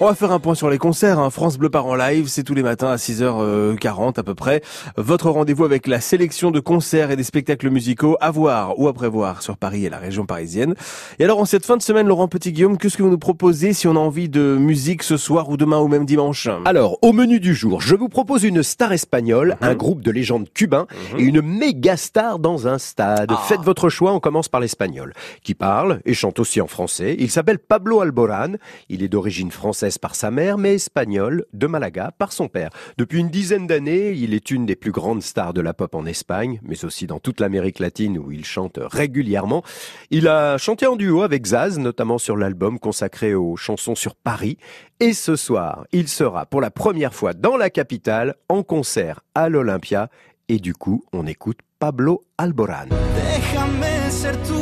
On va faire un point sur les concerts. Hein. France Bleu part en live, c'est tous les matins à 6h40 à peu près. Votre rendez-vous avec la sélection de concerts et des spectacles musicaux à voir ou à prévoir sur Paris et la région parisienne. Et alors en cette fin de semaine, Laurent Petit-Guillaume, qu'est-ce que vous nous proposez si on a envie de musique ce soir ou demain ou même dimanche? Alors, au menu du jour, je vous propose une star espagnole, un groupe de légendes cubains et une méga star dans un stade. Faites votre choix, on commence par l'espagnol, qui parle et chante aussi en français. Il s'appelle Pablo Alborán, il est d'origine française par sa mère, mais espagnol de Malaga par son père. Depuis une dizaine d'années, il est une des plus grandes stars de la pop en Espagne, mais aussi dans toute l'Amérique latine où il chante régulièrement. Il a chanté en duo avec Zaz, notamment sur l'album consacré aux chansons sur Paris. Et ce soir, il sera pour la première fois dans la capitale en concert à l'Olympia. Et du coup, on écoute Pablo Alborán. Déjame ser tu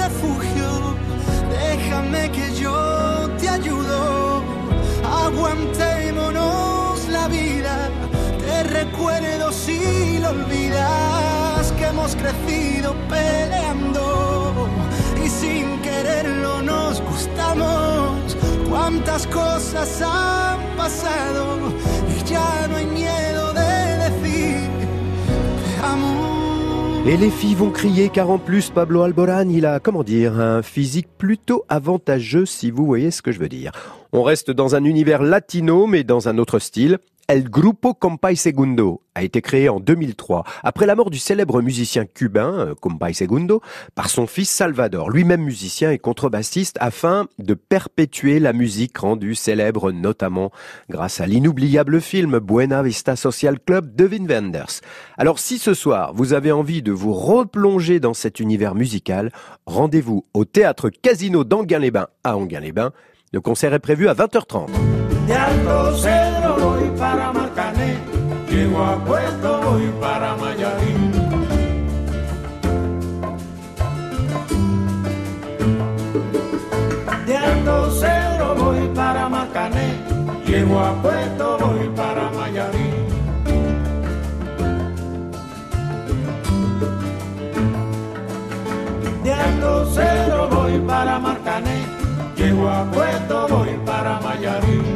refugio, déjame que yo te. Et les filles vont crier car en plus Pablo Alborán, il a, comment dire, un physique plutôt avantageux si vous voyez ce que je veux dire. On reste dans un univers latino mais dans un autre style. El Grupo Compay Segundo a été créé en 2003 après la mort du célèbre musicien cubain euh, Compay Segundo par son fils Salvador, lui-même musicien et contrebassiste, afin de perpétuer la musique rendue célèbre notamment grâce à l'inoubliable film Buena Vista Social Club de Wim Wenders. Alors si ce soir vous avez envie de vous replonger dans cet univers musical, rendez-vous au théâtre Casino d'Anguin-les-Bains à Anguin-les-Bains. Le concert est prévu à 20h30. De Alto Cedro voy para Marcané, llego a Puerto voy para Mayarín. De Alto Cedro voy para Marcané, llego a Puerto voy para Mayarín.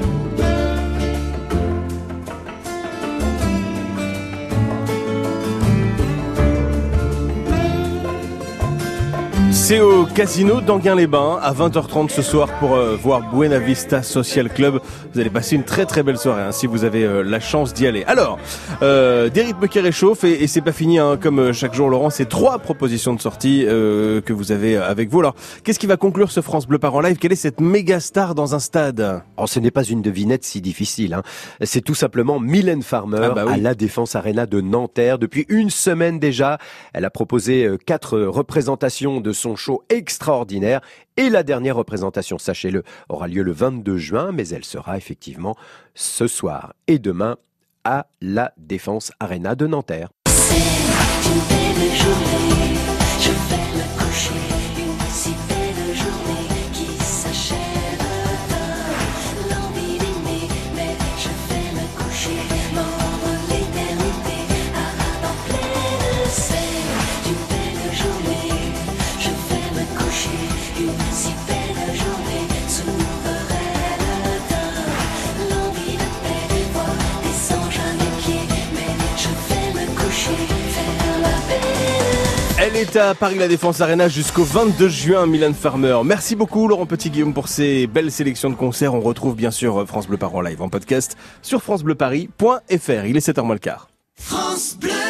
C'est au casino d'Anguin-les-Bains à 20h30 ce soir pour euh, voir Buena Vista Social Club. Vous allez passer une très très belle soirée hein, si vous avez euh, la chance d'y aller. Alors, euh, des rythmes qui réchauffent et, et c'est pas fini hein, comme euh, chaque jour Laurent, c'est trois propositions de sortie euh, que vous avez avec vous. Alors, qu'est-ce qui va conclure ce France Bleu Par en live? Quelle est cette méga star dans un stade? Oh, ce n'est pas une devinette si difficile. Hein. C'est tout simplement Mylène Farmer Ah bah oui. à la Défense Arena de Nanterre. Depuis une semaine déjà, elle a proposé quatre représentations de son show extraordinaire. Et la dernière représentation, sachez-le, aura lieu le 22 juin, mais elle sera effectivement ce soir et demain à la Défense Arena de Nanterre. Elle est à Paris La Défense Arena jusqu'au 22 juin, Mylène Farmer. Merci beaucoup Laurent Petit-Guillaume pour ces belles sélections de concerts. On retrouve bien sûr France Bleu Par en live en podcast sur francebleuparis.fr. Il est 7h moins le quart. France Bleu